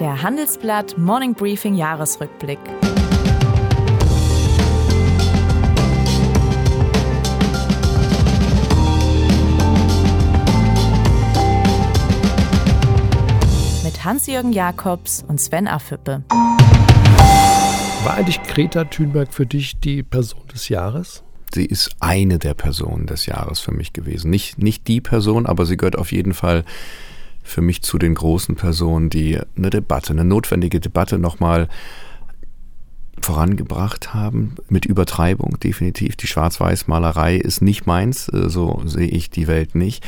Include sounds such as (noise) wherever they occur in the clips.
Der Handelsblatt Morning Briefing Jahresrückblick. Mit Hans-Jürgen Jakobs und Sven Affüppe. War eigentlich Greta Thunberg für dich die Person des Jahres? Sie ist eine der Personen des Jahres für mich gewesen. Nicht, nicht die Person, aber sie gehört auf jeden Fall für mich zu den großen Personen, die eine Debatte, eine notwendige Debatte nochmal vorangebracht haben, mit Übertreibung definitiv. Die Schwarz-Weiß-Malerei ist nicht meins, äh, so sehe ich die Welt nicht.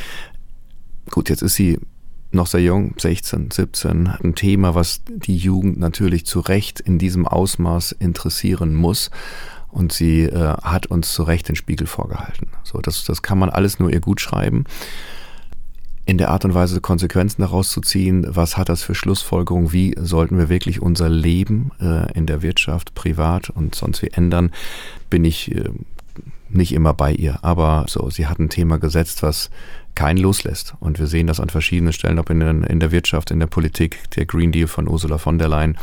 Gut, jetzt ist sie noch sehr jung, 16, 17, ein Thema, was die Jugend natürlich zu Recht in diesem Ausmaß interessieren muss. Und sie äh, hat uns zu Recht den Spiegel vorgehalten. So, das, das kann man alles nur ihr gut schreiben in der Art und Weise Konsequenzen daraus zu ziehen, was hat das für Schlussfolgerungen, wie sollten wir wirklich unser Leben äh, in der Wirtschaft, privat und sonst wie ändern, bin ich äh, nicht immer bei ihr. Aber so, sie hat ein Thema gesetzt, was keinen loslässt. Und wir sehen das an verschiedenen Stellen, ob in, den, in der Wirtschaft, in der Politik, der Green Deal von Ursula von der Leyen.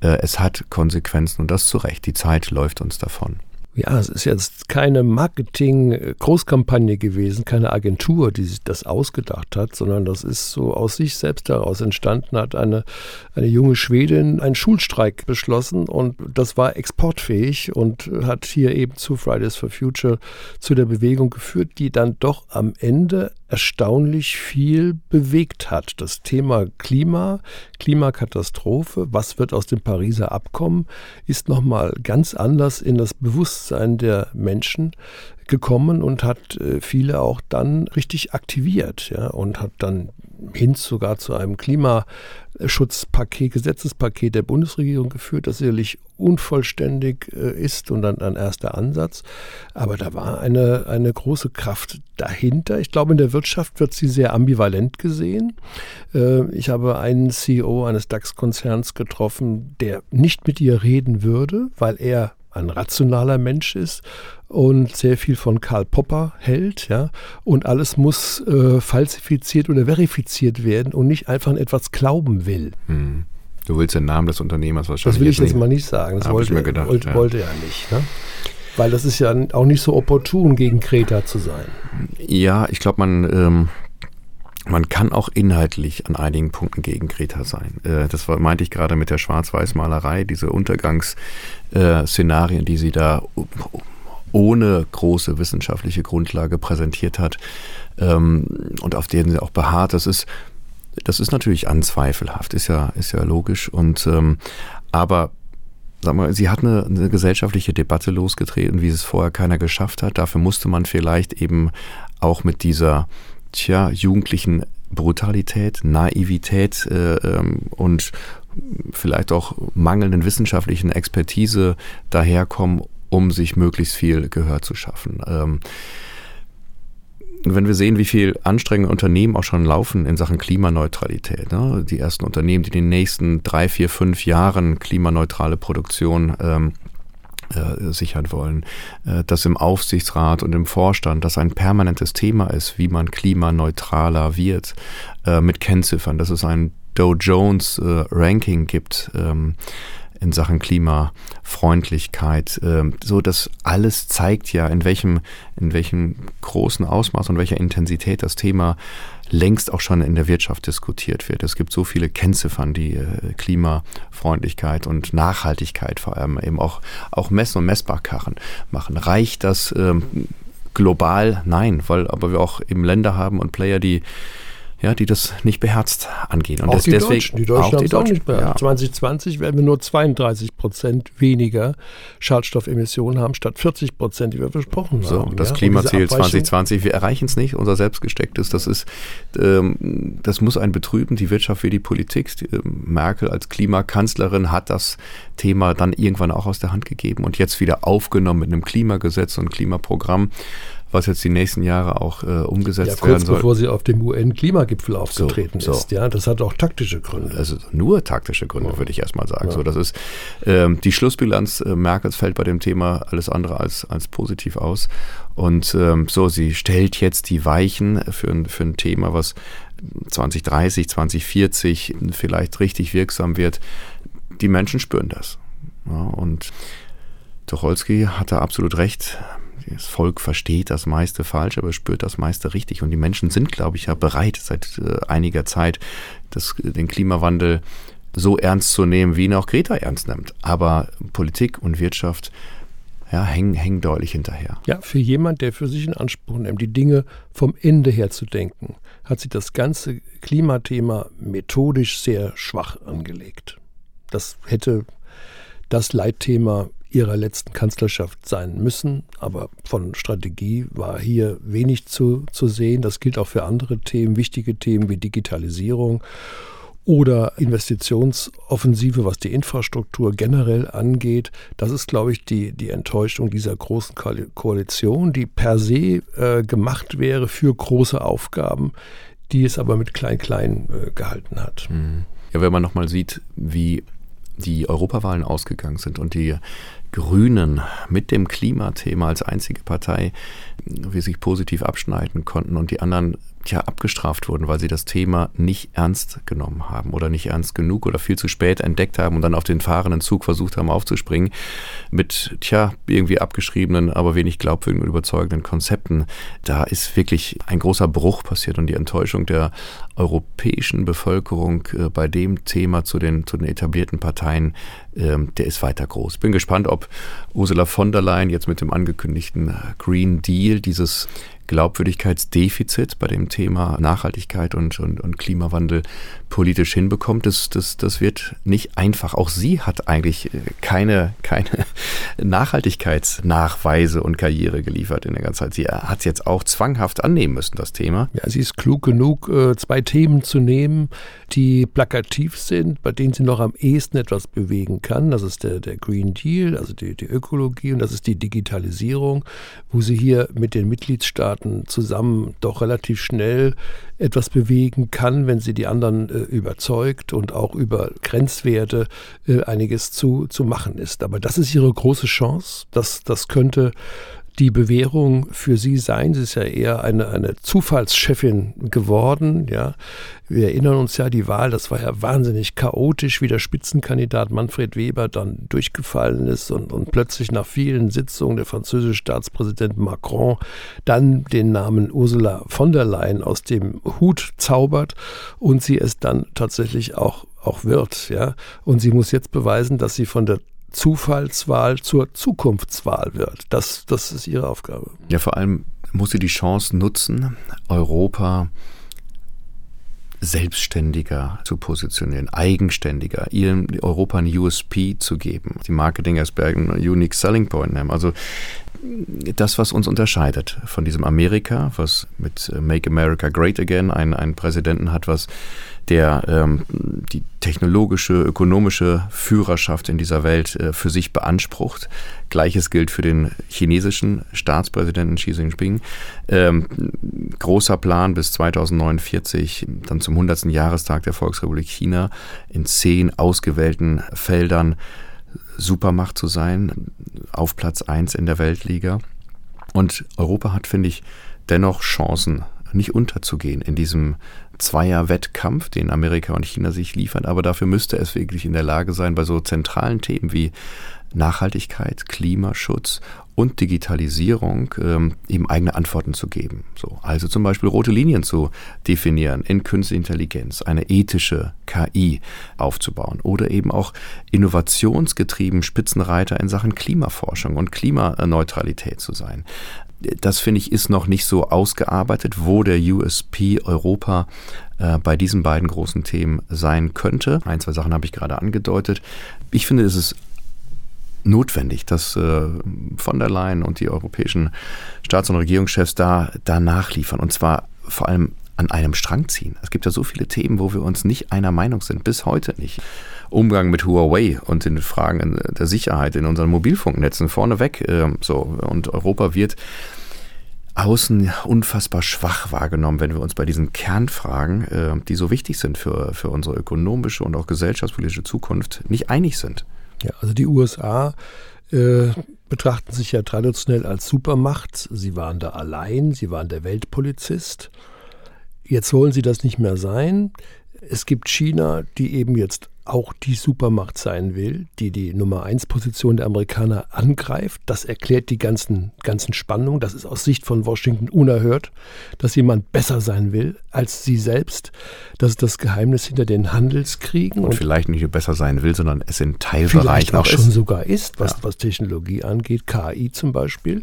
Äh, es hat Konsequenzen und das zu Recht. Die Zeit läuft uns davon ja, es ist jetzt keine Marketing-Großkampagne gewesen, keine Agentur, die sich das ausgedacht hat, sondern das ist so aus sich selbst heraus entstanden, hat eine, eine junge Schwedin einen Schulstreik beschlossen und das war exportfähig und hat hier eben zu Fridays for Future zu der Bewegung geführt, die dann doch am Ende erstaunlich viel bewegt hat. Das Thema Klima, Klimakatastrophe, was wird aus dem Pariser Abkommen, ist nochmal ganz anders in das Bewusstsein der Menschen gekommen und hat äh, viele auch dann richtig aktiviert ja, und hat dann hin sogar zu einem Klimaschutzpaket, Gesetzespaket der Bundesregierung geführt, das sicherlich unvollständig äh, ist und dann ein erster Ansatz. Aber da war eine, eine große Kraft dahinter. Ich glaube, in der Wirtschaft wird sie sehr ambivalent gesehen. Äh, ich habe einen CEO eines DAX-Konzerns getroffen, der nicht mit ihr reden würde, weil er ein rationaler Mensch ist und sehr viel von Karl Popper hält, ja, und alles muss äh, falsifiziert oder verifiziert werden und nicht einfach an etwas glauben will. Hm. Du willst den Namen des Unternehmers wahrscheinlich. Das will ich jetzt nicht. mal nicht sagen. Das wollte, gedacht, wollte, ja. wollte, er nicht. Ne? Weil das ist ja auch nicht so opportun, gegen Kreta zu sein. Ja, ich glaube, man. Ähm man kann auch inhaltlich an einigen Punkten gegen Greta sein. Äh, das meinte ich gerade mit der Schwarz-Weiß-Malerei, diese Untergangsszenarien, die sie da ohne große wissenschaftliche Grundlage präsentiert hat ähm, und auf denen sie auch beharrt. Das ist, das ist natürlich anzweifelhaft, ist ja, ist ja logisch. Und ähm, aber sag mal, sie hat eine, eine gesellschaftliche Debatte losgetreten, wie es vorher keiner geschafft hat. Dafür musste man vielleicht eben auch mit dieser tja, jugendlichen Brutalität, Naivität äh, ähm, und vielleicht auch mangelnden wissenschaftlichen Expertise daherkommen, um sich möglichst viel Gehör zu schaffen. Ähm, wenn wir sehen, wie viel anstrengende Unternehmen auch schon laufen in Sachen Klimaneutralität, ne? die ersten Unternehmen, die in den nächsten drei, vier, fünf Jahren klimaneutrale Produktion ähm, äh, sichern wollen, äh, dass im Aufsichtsrat und im Vorstand das ein permanentes Thema ist, wie man klimaneutraler wird, äh, mit Kennziffern, dass es ein Dow Jones Ranking gibt. Ähm, in Sachen Klimafreundlichkeit. Ähm, so, das alles zeigt ja, in welchem, in welchem großen Ausmaß und welcher Intensität das Thema längst auch schon in der Wirtschaft diskutiert wird. Es gibt so viele Kennziffern, die äh, Klimafreundlichkeit und Nachhaltigkeit vor allem eben auch, auch messen und messbar machen. Reicht das ähm, global? Nein, weil aber wir auch eben Länder haben und Player, die ja, die das nicht beherzt angehen. Und auch das, die deswegen, Deutschen. Die Deutschen haben es auch nicht beherzt. Ja. 2020 werden wir nur 32 Prozent weniger Schadstoffemissionen haben, statt 40 Prozent, die wir versprochen so, haben. Das ja? Klimaziel 2020, wir erreichen es nicht, unser selbstgestecktes. Das ist, ähm, das muss ein betrüben, die Wirtschaft wie die Politik. Die, äh, Merkel als Klimakanzlerin hat das Thema dann irgendwann auch aus der Hand gegeben und jetzt wieder aufgenommen mit einem Klimagesetz und Klimaprogramm was jetzt die nächsten Jahre auch äh, umgesetzt ja, kurz werden soll. bevor sie auf dem UN-Klimagipfel aufgetreten so. ist. Ja, das hat auch taktische Gründe. Also nur taktische Gründe, ja. würde ich erstmal sagen. Ja. So, das ist ähm, die Schlussbilanz äh, Merkels fällt bei dem Thema alles andere als, als positiv aus. Und ähm, so, sie stellt jetzt die Weichen für, für ein Thema, was 2030, 2040 vielleicht richtig wirksam wird. Die Menschen spüren das. Ja, und Tucholsky hatte absolut recht. Das Volk versteht das meiste falsch, aber spürt das meiste richtig. Und die Menschen sind, glaube ich, ja bereit, seit äh, einiger Zeit das, den Klimawandel so ernst zu nehmen, wie ihn auch Greta ernst nimmt. Aber Politik und Wirtschaft ja, hängen, hängen deutlich hinterher. Ja, für jemand, der für sich in Anspruch nimmt, die Dinge vom Ende her zu denken, hat sich das ganze Klimathema methodisch sehr schwach angelegt. Das hätte das Leitthema ihrer letzten Kanzlerschaft sein müssen. Aber von Strategie war hier wenig zu, zu sehen. Das gilt auch für andere Themen, wichtige Themen wie Digitalisierung oder Investitionsoffensive, was die Infrastruktur generell angeht. Das ist, glaube ich, die, die Enttäuschung dieser großen Koalition, die per se äh, gemacht wäre für große Aufgaben, die es aber mit Klein-Klein äh, gehalten hat. Mhm. Ja, wenn man nochmal sieht, wie die Europawahlen ausgegangen sind und die Grünen mit dem Klimathema als einzige Partei wie sich positiv abschneiden konnten und die anderen ja abgestraft wurden, weil sie das Thema nicht ernst genommen haben oder nicht ernst genug oder viel zu spät entdeckt haben und dann auf den fahrenden Zug versucht haben aufzuspringen mit tja irgendwie abgeschriebenen, aber wenig glaubwürdigen und überzeugenden Konzepten. Da ist wirklich ein großer Bruch passiert und die Enttäuschung der europäischen Bevölkerung äh, bei dem Thema zu den zu den etablierten Parteien, ähm, der ist weiter groß. Bin gespannt, ob Ursula von der Leyen jetzt mit dem angekündigten Green Deal dieses Glaubwürdigkeitsdefizit bei dem Thema Nachhaltigkeit und, und, und Klimawandel politisch hinbekommt, das, das, das wird nicht einfach. Auch sie hat eigentlich äh, keine, keine (laughs) Nachhaltigkeitsnachweise und Karriere geliefert in der ganzen Zeit. Sie hat es jetzt auch zwanghaft annehmen müssen, das Thema. Ja, sie ist klug genug, äh, zwei Themen zu nehmen, die plakativ sind, bei denen sie noch am ehesten etwas bewegen kann. Das ist der, der Green Deal, also die, die Ökologie und das ist die Digitalisierung, wo sie hier mit den Mitgliedstaaten Staaten zusammen doch relativ schnell etwas bewegen kann, wenn sie die anderen äh, überzeugt und auch über Grenzwerte äh, einiges zu, zu machen ist. Aber das ist ihre große Chance. Das, das könnte die Bewährung für sie sein. Sie ist ja eher eine, eine Zufallschefin geworden. Ja. Wir erinnern uns ja, die Wahl, das war ja wahnsinnig chaotisch, wie der Spitzenkandidat Manfred Weber dann durchgefallen ist und, und plötzlich nach vielen Sitzungen der französische Staatspräsident Macron dann den Namen Ursula von der Leyen aus dem Hut zaubert und sie es dann tatsächlich auch auch wird, ja. Und sie muss jetzt beweisen, dass sie von der Zufallswahl zur Zukunftswahl wird. Das, das ist ihre Aufgabe. Ja, vor allem muss sie die Chance nutzen, Europa selbstständiger zu positionieren, eigenständiger, ihrem Europa ein USP zu geben, die Marketing-Aspekte Unique Selling Point nehmen. Also das, was uns unterscheidet von diesem Amerika, was mit äh, Make America Great Again einen, einen Präsidenten hat, was der ähm, die technologische, ökonomische Führerschaft in dieser Welt äh, für sich beansprucht. Gleiches gilt für den chinesischen Staatspräsidenten Xi Jinping. Ähm, großer Plan bis 2049, dann zum 100. Jahrestag der Volksrepublik China, in zehn ausgewählten Feldern Supermacht zu sein, auf Platz 1 in der Weltliga. Und Europa hat, finde ich, dennoch Chancen, nicht unterzugehen in diesem Zweier-Wettkampf, den Amerika und China sich liefern. Aber dafür müsste es wirklich in der Lage sein, bei so zentralen Themen wie Nachhaltigkeit, Klimaschutz und Digitalisierung ähm, eben eigene Antworten zu geben. So, also zum Beispiel rote Linien zu definieren in Künstliche Intelligenz, eine ethische KI aufzubauen oder eben auch innovationsgetrieben Spitzenreiter in Sachen Klimaforschung und Klimaneutralität zu sein. Das finde ich ist noch nicht so ausgearbeitet, wo der USP Europa äh, bei diesen beiden großen Themen sein könnte. Ein, zwei Sachen habe ich gerade angedeutet. Ich finde, es ist notwendig, dass äh, von der Leyen und die europäischen Staats- und Regierungschefs da, da nachliefern. Und zwar vor allem an einem Strang ziehen. Es gibt ja so viele Themen, wo wir uns nicht einer Meinung sind, bis heute nicht. Umgang mit Huawei und den Fragen der Sicherheit in unseren Mobilfunknetzen vorneweg. Äh, so. Und Europa wird außen unfassbar schwach wahrgenommen, wenn wir uns bei diesen Kernfragen, äh, die so wichtig sind für, für unsere ökonomische und auch gesellschaftspolitische Zukunft, nicht einig sind. Ja, also die USA äh, betrachten sich ja traditionell als Supermacht. Sie waren da allein, sie waren der Weltpolizist. Jetzt wollen sie das nicht mehr sein. Es gibt China, die eben jetzt auch die Supermacht sein will, die die Nummer 1 Position der Amerikaner angreift. Das erklärt die ganzen, ganzen Spannungen. Das ist aus Sicht von Washington unerhört, dass jemand besser sein will als sie selbst. Das ist das Geheimnis hinter den Handelskriegen. Und, und vielleicht nicht nur besser sein will, sondern es in Teilbereichen auch, auch schon sogar ist, was, ja. was Technologie angeht, KI zum Beispiel.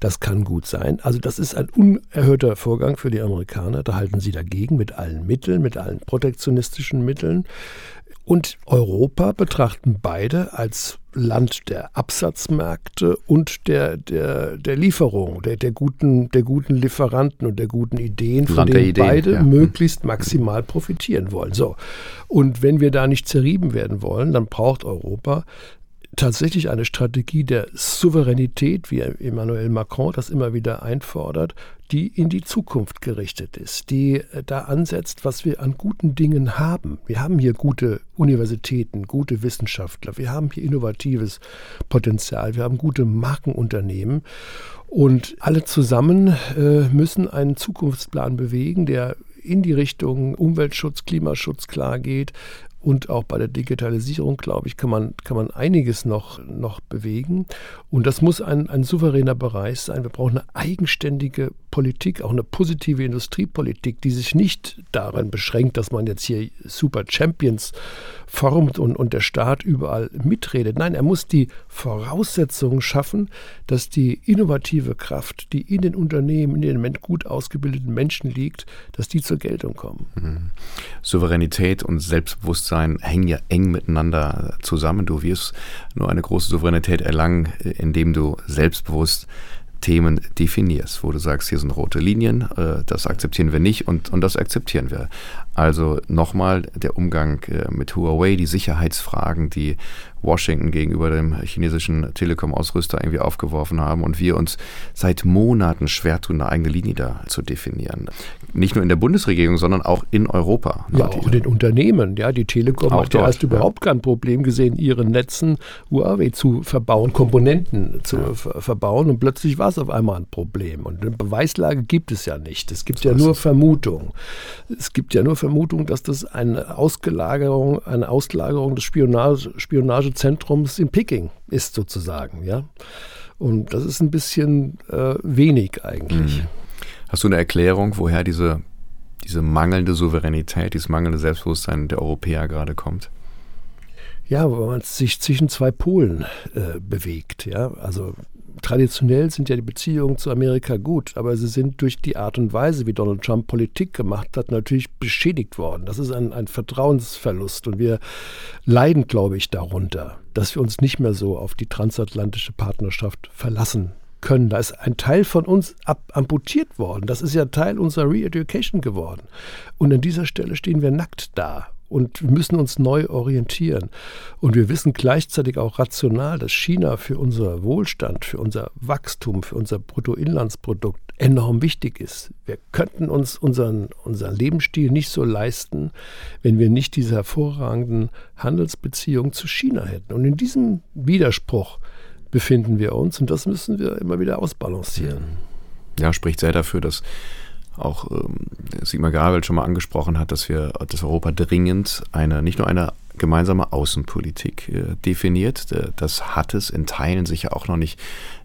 Das kann gut sein. Also das ist ein unerhörter Vorgang für die Amerikaner. Da halten sie dagegen mit allen Mitteln, mit allen protektionistischen Mitteln und Europa betrachten beide als Land der Absatzmärkte und der, der, der Lieferung, der, der, guten, der guten Lieferanten und der guten Ideen, von Land denen Ideen, beide ja. möglichst maximal profitieren wollen. So. Und wenn wir da nicht zerrieben werden wollen, dann braucht Europa tatsächlich eine Strategie der Souveränität, wie Emmanuel Macron das immer wieder einfordert, die in die Zukunft gerichtet ist, die äh, da ansetzt, was wir an guten Dingen haben. Wir haben hier gute Universitäten, gute Wissenschaftler, wir haben hier innovatives Potenzial, wir haben gute Markenunternehmen und alle zusammen äh, müssen einen Zukunftsplan bewegen, der in die Richtung Umweltschutz, Klimaschutz klar geht, und auch bei der Digitalisierung, glaube ich, kann man, kann man einiges noch, noch bewegen. Und das muss ein, ein souveräner Bereich sein. Wir brauchen eine eigenständige Politik, auch eine positive Industriepolitik, die sich nicht darin beschränkt, dass man jetzt hier Super Champions formt und, und der Staat überall mitredet. Nein, er muss die Voraussetzungen schaffen, dass die innovative Kraft, die in den Unternehmen, in den gut ausgebildeten Menschen liegt, dass die zur Geltung kommen. Mhm. Souveränität und Selbstbewusstsein hängen ja eng miteinander zusammen. Du wirst nur eine große Souveränität erlangen, indem du selbstbewusst Themen definierst, wo du sagst, hier sind rote Linien, äh, das akzeptieren wir nicht und, und das akzeptieren wir. Also nochmal der Umgang äh, mit Huawei, die Sicherheitsfragen, die Washington gegenüber dem chinesischen Telekom-Ausrüster irgendwie aufgeworfen haben und wir uns seit Monaten schwer tun, eine eigene Linie da zu definieren. Nicht nur in der Bundesregierung, sondern auch in Europa. Ja, auch in den Unternehmen. Ja, die Telekom auch hat ja erst überhaupt kein Problem gesehen, ihren Netzen Huawei zu verbauen, Komponenten zu ja. verbauen und plötzlich war es auf einmal ein Problem. Und eine Beweislage gibt es ja nicht. Es gibt so ja nur Vermutung. Es gibt ja nur Vermutung, dass das eine Ausgelagerung, eine Auslagerung des Spionage, Spionage Zentrums in Peking ist sozusagen. Ja? Und das ist ein bisschen äh, wenig eigentlich. Mhm. Hast du eine Erklärung, woher diese, diese mangelnde Souveränität, dieses mangelnde Selbstbewusstsein der Europäer gerade kommt? Ja, weil man sich zwischen zwei Polen äh, bewegt. Ja? Also traditionell sind ja die Beziehungen zu Amerika gut, aber sie sind durch die Art und Weise, wie Donald Trump Politik gemacht hat, natürlich beschädigt worden. Das ist ein, ein Vertrauensverlust und wir leiden, glaube ich, darunter, dass wir uns nicht mehr so auf die transatlantische Partnerschaft verlassen können. Da ist ein Teil von uns ab amputiert worden. Das ist ja Teil unserer Re-Education geworden. Und an dieser Stelle stehen wir nackt da und wir müssen uns neu orientieren. Und wir wissen gleichzeitig auch rational, dass China für unser Wohlstand, für unser Wachstum, für unser Bruttoinlandsprodukt enorm wichtig ist. Wir könnten uns unseren, unseren Lebensstil nicht so leisten, wenn wir nicht diese hervorragenden Handelsbeziehungen zu China hätten. Und in diesem Widerspruch befinden wir uns und das müssen wir immer wieder ausbalancieren. Ja, spricht sehr dafür, dass auch ähm, Sigmar Gabriel schon mal angesprochen hat, dass wir, dass Europa dringend eine, nicht nur eine gemeinsame Außenpolitik äh, definiert. Äh, das hat es in Teilen sicher auch noch nicht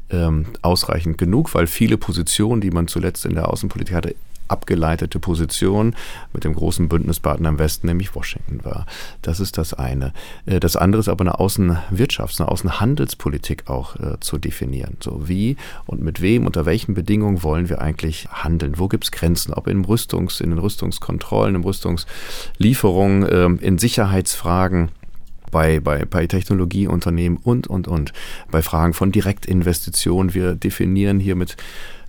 ähm, ausreichend genug, weil viele Positionen, die man zuletzt in der Außenpolitik hatte, abgeleitete Position mit dem großen Bündnispartner im Westen, nämlich Washington war. Das ist das eine. Äh, das andere ist aber eine Außenwirtschafts-, eine Außenhandelspolitik auch äh, zu definieren. So wie und mit wem, unter welchen Bedingungen wollen wir eigentlich handeln? Wo gibt es Grenzen? Ob in, Rüstungs-, in den Rüstungskontrollen, in Rüstungslieferungen, äh, in Sicherheitsfragen bei, bei, bei Technologieunternehmen und, und, und. Bei Fragen von Direktinvestitionen. Wir definieren hier mit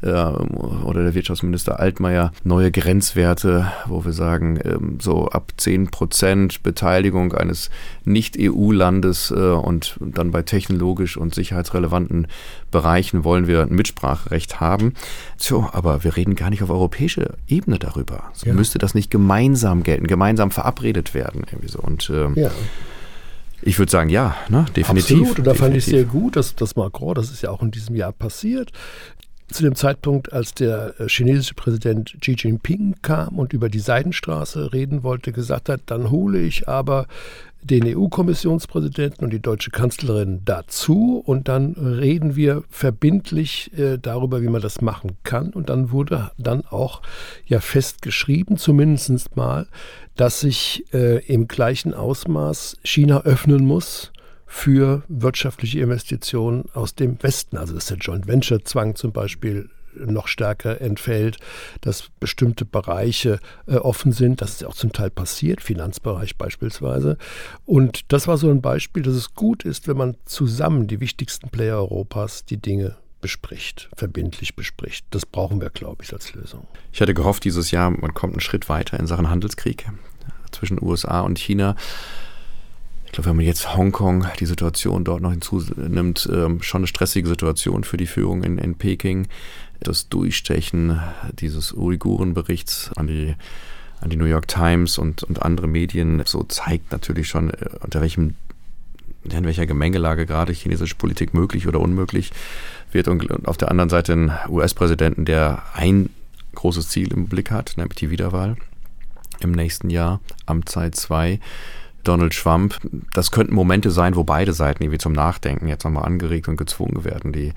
äh, oder der Wirtschaftsminister Altmaier neue Grenzwerte, wo wir sagen, ähm, so ab 10 Prozent Beteiligung eines Nicht-EU-Landes äh, und dann bei technologisch und sicherheitsrelevanten Bereichen wollen wir ein Mitspracherecht haben. So, aber wir reden gar nicht auf europäischer Ebene darüber. Ja. Müsste das nicht gemeinsam gelten, gemeinsam verabredet werden? Irgendwie so. Und ähm, ja. Ich würde sagen, ja, ne, definitiv. Absolut, und da definitiv. fand ich sehr gut, dass, dass Macron, das ist ja auch in diesem Jahr passiert, zu dem Zeitpunkt, als der äh, chinesische Präsident Xi Jinping kam und über die Seidenstraße reden wollte, gesagt hat, dann hole ich aber den EU-Kommissionspräsidenten und die deutsche Kanzlerin dazu und dann reden wir verbindlich äh, darüber, wie man das machen kann. Und dann wurde dann auch ja festgeschrieben, zumindest mal, dass sich äh, im gleichen Ausmaß China öffnen muss für wirtschaftliche Investitionen aus dem Westen. Also dass der Joint Venture Zwang zum Beispiel noch stärker entfällt, dass bestimmte Bereiche äh, offen sind. Das ist auch zum Teil passiert, Finanzbereich beispielsweise. Und das war so ein Beispiel, dass es gut ist, wenn man zusammen die wichtigsten Player Europas die Dinge bespricht, verbindlich bespricht. Das brauchen wir, glaube ich, als Lösung. Ich hatte gehofft, dieses Jahr, man kommt einen Schritt weiter in Sachen Handelskrieg zwischen USA und China ich glaube, wenn man jetzt Hongkong, die Situation dort noch hinzunimmt, ähm, schon eine stressige Situation für die Führung in, in Peking. Das Durchstechen dieses Uigurenberichts an die, an die New York Times und, und andere Medien so zeigt natürlich schon, äh, unter welchem in welcher Gemengelage gerade chinesische Politik möglich oder unmöglich wird und auf der anderen Seite einen US-Präsidenten, der ein großes Ziel im Blick hat, nämlich die Wiederwahl im nächsten Jahr, Amtszeit 2 Donald Trump. Das könnten Momente sein, wo beide Seiten irgendwie zum Nachdenken jetzt nochmal angeregt und gezwungen werden. Die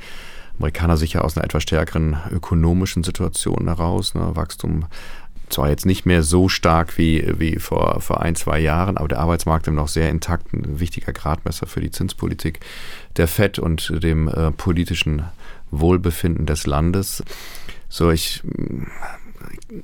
Amerikaner sicher aus einer etwas stärkeren ökonomischen Situation heraus. Ne? Wachstum zwar jetzt nicht mehr so stark wie, wie vor, vor ein, zwei Jahren, aber der Arbeitsmarkt ist noch sehr intakt, ein wichtiger Gradmesser für die Zinspolitik der FED und dem äh, politischen Wohlbefinden des Landes. So, ich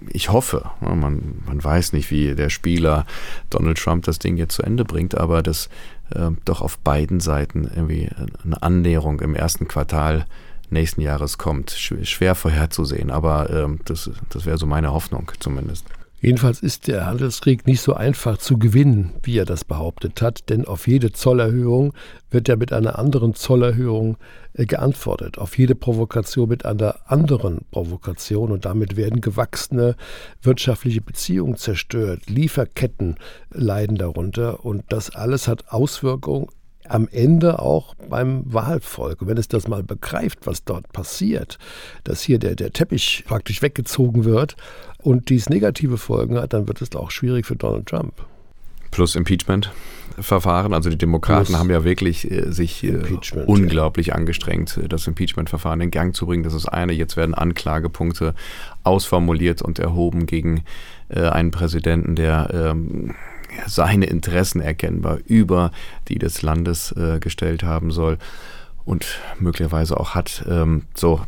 ich hoffe, ne, man, man weiß nicht, wie der Spieler Donald Trump das Ding jetzt zu Ende bringt, aber dass äh, doch auf beiden Seiten irgendwie eine Annäherung im ersten Quartal nächsten Jahres kommt. Schwer vorherzusehen, aber äh, das, das wäre so meine Hoffnung zumindest. Jedenfalls ist der Handelskrieg nicht so einfach zu gewinnen, wie er das behauptet hat, denn auf jede Zollerhöhung wird ja mit einer anderen Zollerhöhung äh, geantwortet, auf jede Provokation mit einer anderen Provokation und damit werden gewachsene wirtschaftliche Beziehungen zerstört, Lieferketten leiden darunter und das alles hat Auswirkungen am Ende auch beim Wahlvolk. Und wenn es das mal begreift, was dort passiert, dass hier der, der Teppich praktisch weggezogen wird und dies negative Folgen hat, dann wird es auch schwierig für Donald Trump. Plus Impeachment. Verfahren. Also die Demokraten Plus haben ja wirklich äh, sich äh, unglaublich ja. angestrengt, äh, das Impeachment-Verfahren in Gang zu bringen. Das ist eine. Jetzt werden Anklagepunkte ausformuliert und erhoben gegen äh, einen Präsidenten, der ähm, seine Interessen erkennbar über die des Landes äh, gestellt haben soll und möglicherweise auch hat. Ähm, so.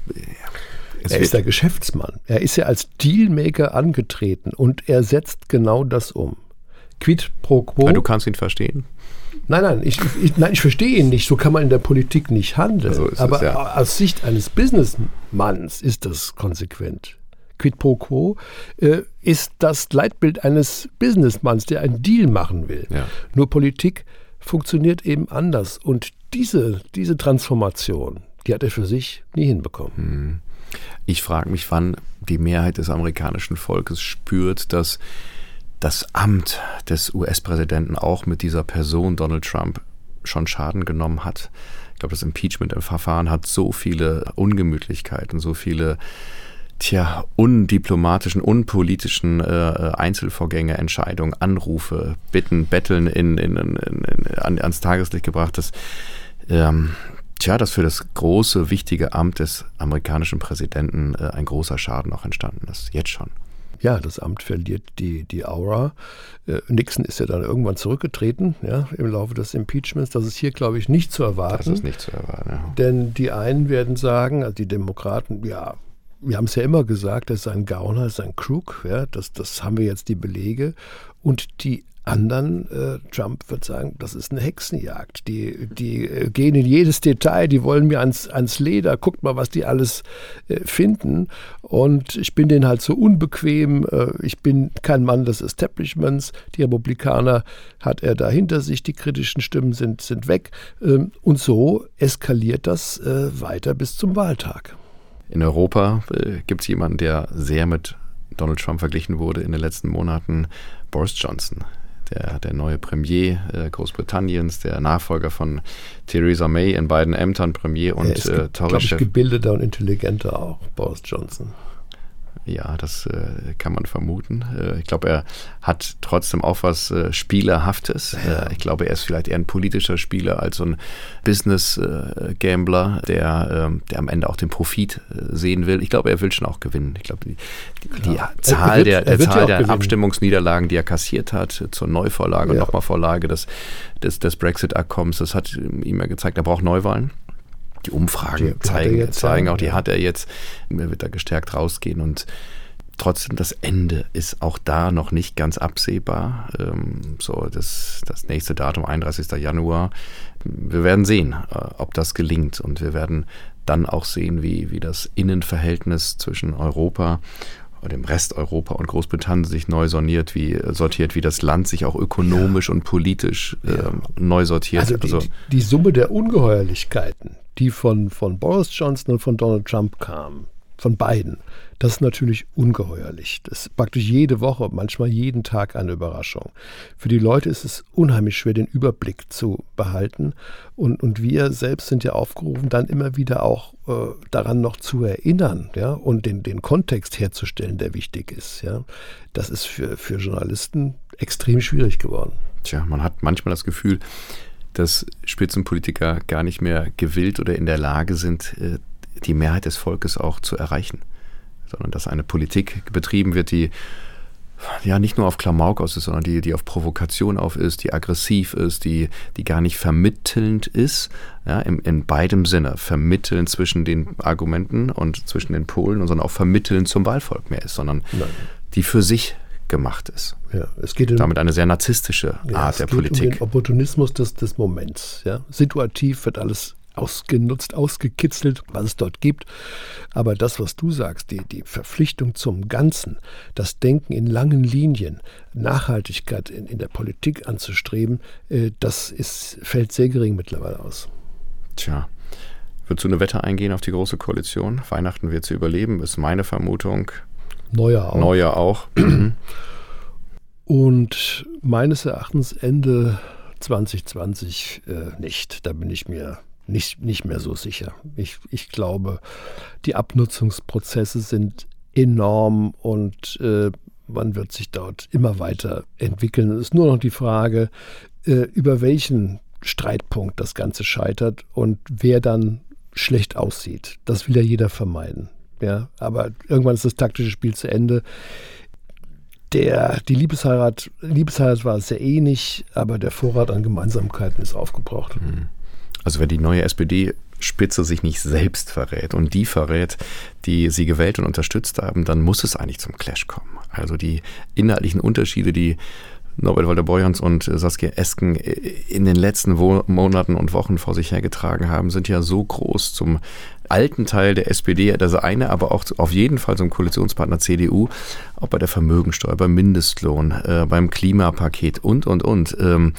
Er ist der Geschäftsmann. Er ist ja als Dealmaker angetreten und er setzt genau das um. Quid pro quo. Ja, du kannst ihn verstehen. Nein, nein, ich, ich, nein, ich verstehe ihn nicht. So kann man in der Politik nicht handeln. Also Aber es, ja. aus Sicht eines Businessmanns ist das konsequent quid pro quo, äh, ist das Leitbild eines Businessmanns, der einen Deal machen will. Ja. Nur Politik funktioniert eben anders. Und diese, diese Transformation, die hat er für sich nie hinbekommen. Hm. Ich frage mich, wann die Mehrheit des amerikanischen Volkes spürt, dass das Amt des US-Präsidenten auch mit dieser Person Donald Trump schon Schaden genommen hat. Ich glaube, das Impeachment-Verfahren hat so viele Ungemütlichkeiten, so viele tja, undiplomatischen, unpolitischen äh, Einzelvorgänge, Entscheidungen, Anrufe, Bitten, Betteln in, in, in, an, ans Tageslicht gebracht, dass, ähm, tja, dass für das große, wichtige Amt des amerikanischen Präsidenten äh, ein großer Schaden auch entstanden ist, jetzt schon. Ja, das Amt verliert die, die Aura. Äh, Nixon ist ja dann irgendwann zurückgetreten, ja, im Laufe des Impeachments. Das ist hier, glaube ich, nicht zu erwarten. Das ist nicht zu erwarten, ja. Denn die einen werden sagen, also die Demokraten, ja, wir haben es ja immer gesagt, das ist ein Gauner, das ist ein Crook, ja, das, das haben wir jetzt die Belege. Und die anderen, äh, Trump wird sagen, das ist eine Hexenjagd. Die, die äh, gehen in jedes Detail, die wollen mir ans, ans Leder, guckt mal, was die alles äh, finden. Und ich bin denen halt so unbequem, äh, ich bin kein Mann des Establishments. Die Republikaner hat er da hinter sich, die kritischen Stimmen sind, sind weg. Ähm, und so eskaliert das äh, weiter bis zum Wahltag. In Europa gibt es jemanden, der sehr mit Donald Trump verglichen wurde in den letzten Monaten, Boris Johnson der, der neue Premier äh, Großbritanniens, der Nachfolger von Theresa May in beiden Ämtern, Premier und er ist, äh, ich, gebildeter und intelligenter auch, Boris Johnson. Ja, das äh, kann man vermuten. Äh, ich glaube, er hat trotzdem auch was äh, Spielerhaftes. Äh, ich glaube, er ist vielleicht eher ein politischer Spieler als so ein Business-Gambler, der, ähm, der am Ende auch den Profit äh, sehen will. Ich glaube, er will schon auch gewinnen. Ich glaube, die, die, die Zahl wird, der, der, Zahl der Abstimmungsniederlagen, die er kassiert hat, zur Neuvorlage ja. und nochmal Vorlage des, des, des Brexit-Abkommens, das hat ihm ja gezeigt, er braucht Neuwahlen die Umfragen die, zeigen, jetzt, zeigen auch, die hat er jetzt. Er wird da gestärkt rausgehen und trotzdem das Ende ist auch da noch nicht ganz absehbar. Ähm, so das, das nächste Datum, 31. Januar. Wir werden sehen, äh, ob das gelingt und wir werden dann auch sehen, wie, wie das Innenverhältnis zwischen Europa dem Rest Europa und Großbritannien sich neu sortiert, wie sortiert, wie das Land sich auch ökonomisch ja. und politisch äh, ja. neu sortiert. Also die, also die, Summe der Ungeheuerlichkeiten, die von, von Boris Johnson und von Donald Trump kam, von beiden, das ist natürlich ungeheuerlich. Das ist praktisch jede Woche, manchmal jeden Tag eine Überraschung. Für die Leute ist es unheimlich schwer, den Überblick zu behalten. Und, und wir selbst sind ja aufgerufen, dann immer wieder auch äh, daran noch zu erinnern ja, und den, den Kontext herzustellen, der wichtig ist. Ja. Das ist für, für Journalisten extrem schwierig geworden. Tja, man hat manchmal das Gefühl, dass Spitzenpolitiker gar nicht mehr gewillt oder in der Lage sind, äh, die Mehrheit des Volkes auch zu erreichen, sondern dass eine Politik betrieben wird, die ja nicht nur auf Klamauk aus ist, sondern die, die auf Provokation auf ist, die aggressiv ist, die, die gar nicht vermittelnd ist, ja, in, in beidem Sinne, vermitteln zwischen den Argumenten und zwischen den Polen, sondern auch vermitteln zum Wahlvolk mehr ist, sondern Nein. die für sich gemacht ist. Ja, es geht um, Damit eine sehr narzisstische Art ja, der Politik. Es geht um den Opportunismus des, des Moments. Ja. Situativ wird alles ausgenutzt, ausgekitzelt, was es dort gibt. Aber das, was du sagst, die, die Verpflichtung zum Ganzen, das Denken in langen Linien, Nachhaltigkeit in, in der Politik anzustreben, äh, das ist, fällt sehr gering mittlerweile aus. Tja. Würdest du eine Wette eingehen auf die Große Koalition? Weihnachten wird sie überleben, ist meine Vermutung. Neuer auch. Neuer auch. Und meines Erachtens Ende 2020 äh, nicht. Da bin ich mir nicht, nicht mehr so sicher. Ich, ich glaube, die Abnutzungsprozesse sind enorm und äh, man wird sich dort immer weiter entwickeln. Es ist nur noch die Frage, äh, über welchen Streitpunkt das Ganze scheitert und wer dann schlecht aussieht. Das will ja jeder vermeiden. Ja, aber irgendwann ist das taktische Spiel zu Ende. Der, die Liebesheirat, Liebesheirat war sehr ähnlich, aber der Vorrat an Gemeinsamkeiten ist aufgebraucht. Mhm. Also wenn die neue SPD-Spitze sich nicht selbst verrät und die verrät, die sie gewählt und unterstützt haben, dann muss es eigentlich zum Clash kommen. Also die inhaltlichen Unterschiede, die Norbert Walter-Borjans und Saskia Esken in den letzten Monaten und Wochen vor sich hergetragen haben, sind ja so groß zum alten Teil der SPD, das eine, aber auch auf jeden Fall zum Koalitionspartner CDU, auch bei der Vermögensteuer, beim Mindestlohn, äh, beim Klimapaket und, und, und. Ähm,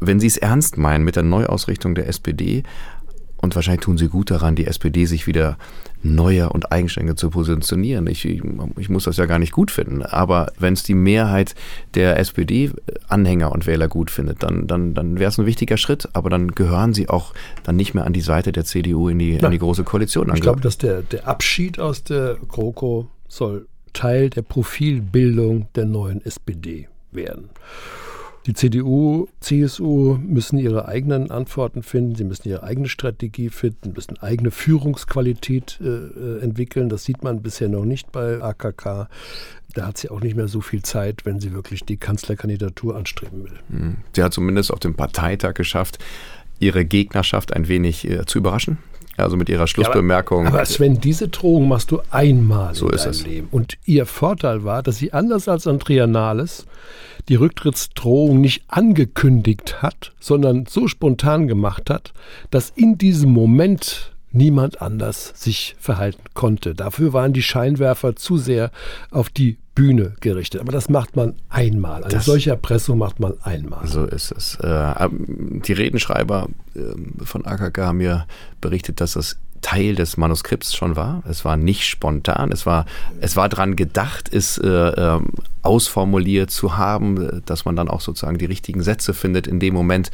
wenn Sie es ernst meinen mit der Neuausrichtung der SPD, und wahrscheinlich tun Sie gut daran, die SPD sich wieder neuer und eigenständiger zu positionieren. Ich, ich, muss das ja gar nicht gut finden. Aber wenn es die Mehrheit der SPD-Anhänger und Wähler gut findet, dann, dann, dann wäre es ein wichtiger Schritt. Aber dann gehören sie auch dann nicht mehr an die Seite der CDU in die, ja. in die große Koalition. Ich glaube, dass der, der Abschied aus der GroKo soll Teil der Profilbildung der neuen SPD werden. Die CDU, CSU müssen ihre eigenen Antworten finden, sie müssen ihre eigene Strategie finden, müssen eigene Führungsqualität äh, äh entwickeln. Das sieht man bisher noch nicht bei AKK. Da hat sie auch nicht mehr so viel Zeit, wenn sie wirklich die Kanzlerkandidatur anstreben will. Hm. Sie hat zumindest auf dem Parteitag geschafft, ihre Gegnerschaft ein wenig äh, zu überraschen Also mit ihrer Schlussbemerkung. Ja, aber, aber, Sven, diese Drohung machst du einmal so in ist es. Leben. Und ihr Vorteil war, dass sie anders als Andrea Nahles die Rücktrittsdrohung nicht angekündigt hat, sondern so spontan gemacht hat, dass in diesem Moment niemand anders sich verhalten konnte. Dafür waren die Scheinwerfer zu sehr auf die Bühne gerichtet. Aber das macht man einmal. Eine das, solche Erpressung macht man einmal. So ist es. Äh, die Redenschreiber ähm, von AKK haben mir berichtet, dass das Teil des Manuskripts schon war. Es war nicht spontan. Es war, es war dran gedacht, es äh, äh, ausformuliert zu haben, dass man dann auch sozusagen die richtigen Sätze findet in dem Moment,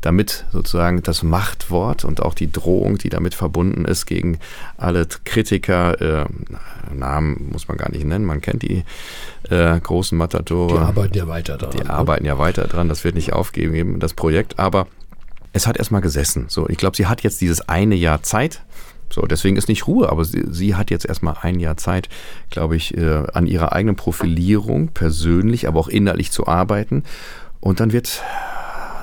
damit sozusagen das Machtwort und auch die Drohung, die damit verbunden ist gegen alle Kritiker, äh, Namen muss man gar nicht nennen, man kennt die äh, großen Matadore. Die arbeiten ja weiter dran. Die ne? arbeiten ja weiter dran, das wird nicht aufgeben, das Projekt, aber es hat erstmal gesessen. So, ich glaube, sie hat jetzt dieses eine Jahr Zeit, so, deswegen ist nicht Ruhe, aber sie, sie hat jetzt erstmal ein Jahr Zeit, glaube ich, äh, an ihrer eigenen Profilierung persönlich, aber auch innerlich zu arbeiten. Und dann wird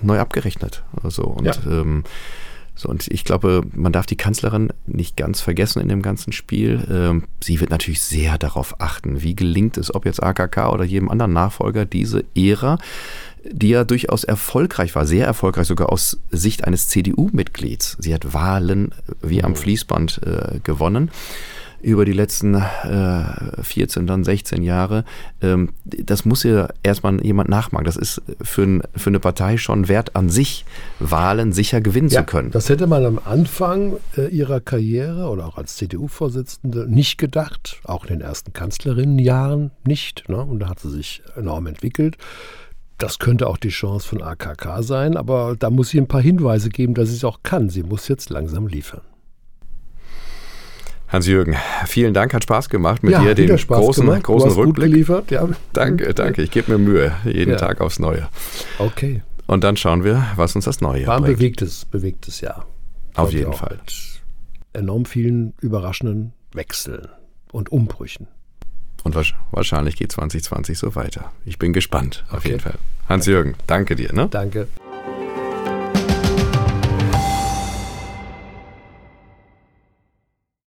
neu abgerechnet. Also, und ja. ähm, so, und ich glaube, man darf die Kanzlerin nicht ganz vergessen in dem ganzen Spiel. Ähm, sie wird natürlich sehr darauf achten, wie gelingt es, ob jetzt AKK oder jedem anderen Nachfolger, diese Ära die ja durchaus erfolgreich war, sehr erfolgreich sogar aus Sicht eines CDU-Mitglieds. Sie hat Wahlen wie am mhm. Fließband äh, gewonnen über die letzten äh, 14, dann 16 Jahre. Ähm, das muss ja erstmal jemand nachmachen. Das ist für, ein, für eine Partei schon wert an sich, Wahlen sicher gewinnen ja, zu können. Das hätte man am Anfang äh, ihrer Karriere oder auch als CDU-Vorsitzende nicht gedacht, auch in den ersten Kanzlerinnenjahren nicht. Ne? Und da hat sie sich enorm entwickelt. Das könnte auch die Chance von AKK sein, aber da muss sie ein paar Hinweise geben, dass sie es auch kann. Sie muss jetzt langsam liefern. Hans-Jürgen, vielen Dank, hat Spaß gemacht mit ja, dir, den Spaß großen, gemacht. großen du hast Rückblick. Gut geliefert, ja. Danke, danke. Ich gebe mir Mühe, jeden ja. Tag aufs Neue. Okay. Und dann schauen wir, was uns das Neue War ein bringt. bewegtes, bewegtes Jahr. Auf jeden Fall. Mit enorm vielen überraschenden Wechseln und Umbrüchen. Und wahrscheinlich geht 2020 so weiter. Ich bin gespannt, auf okay. jeden Fall. Hans-Jürgen, danke dir. Ne? Danke.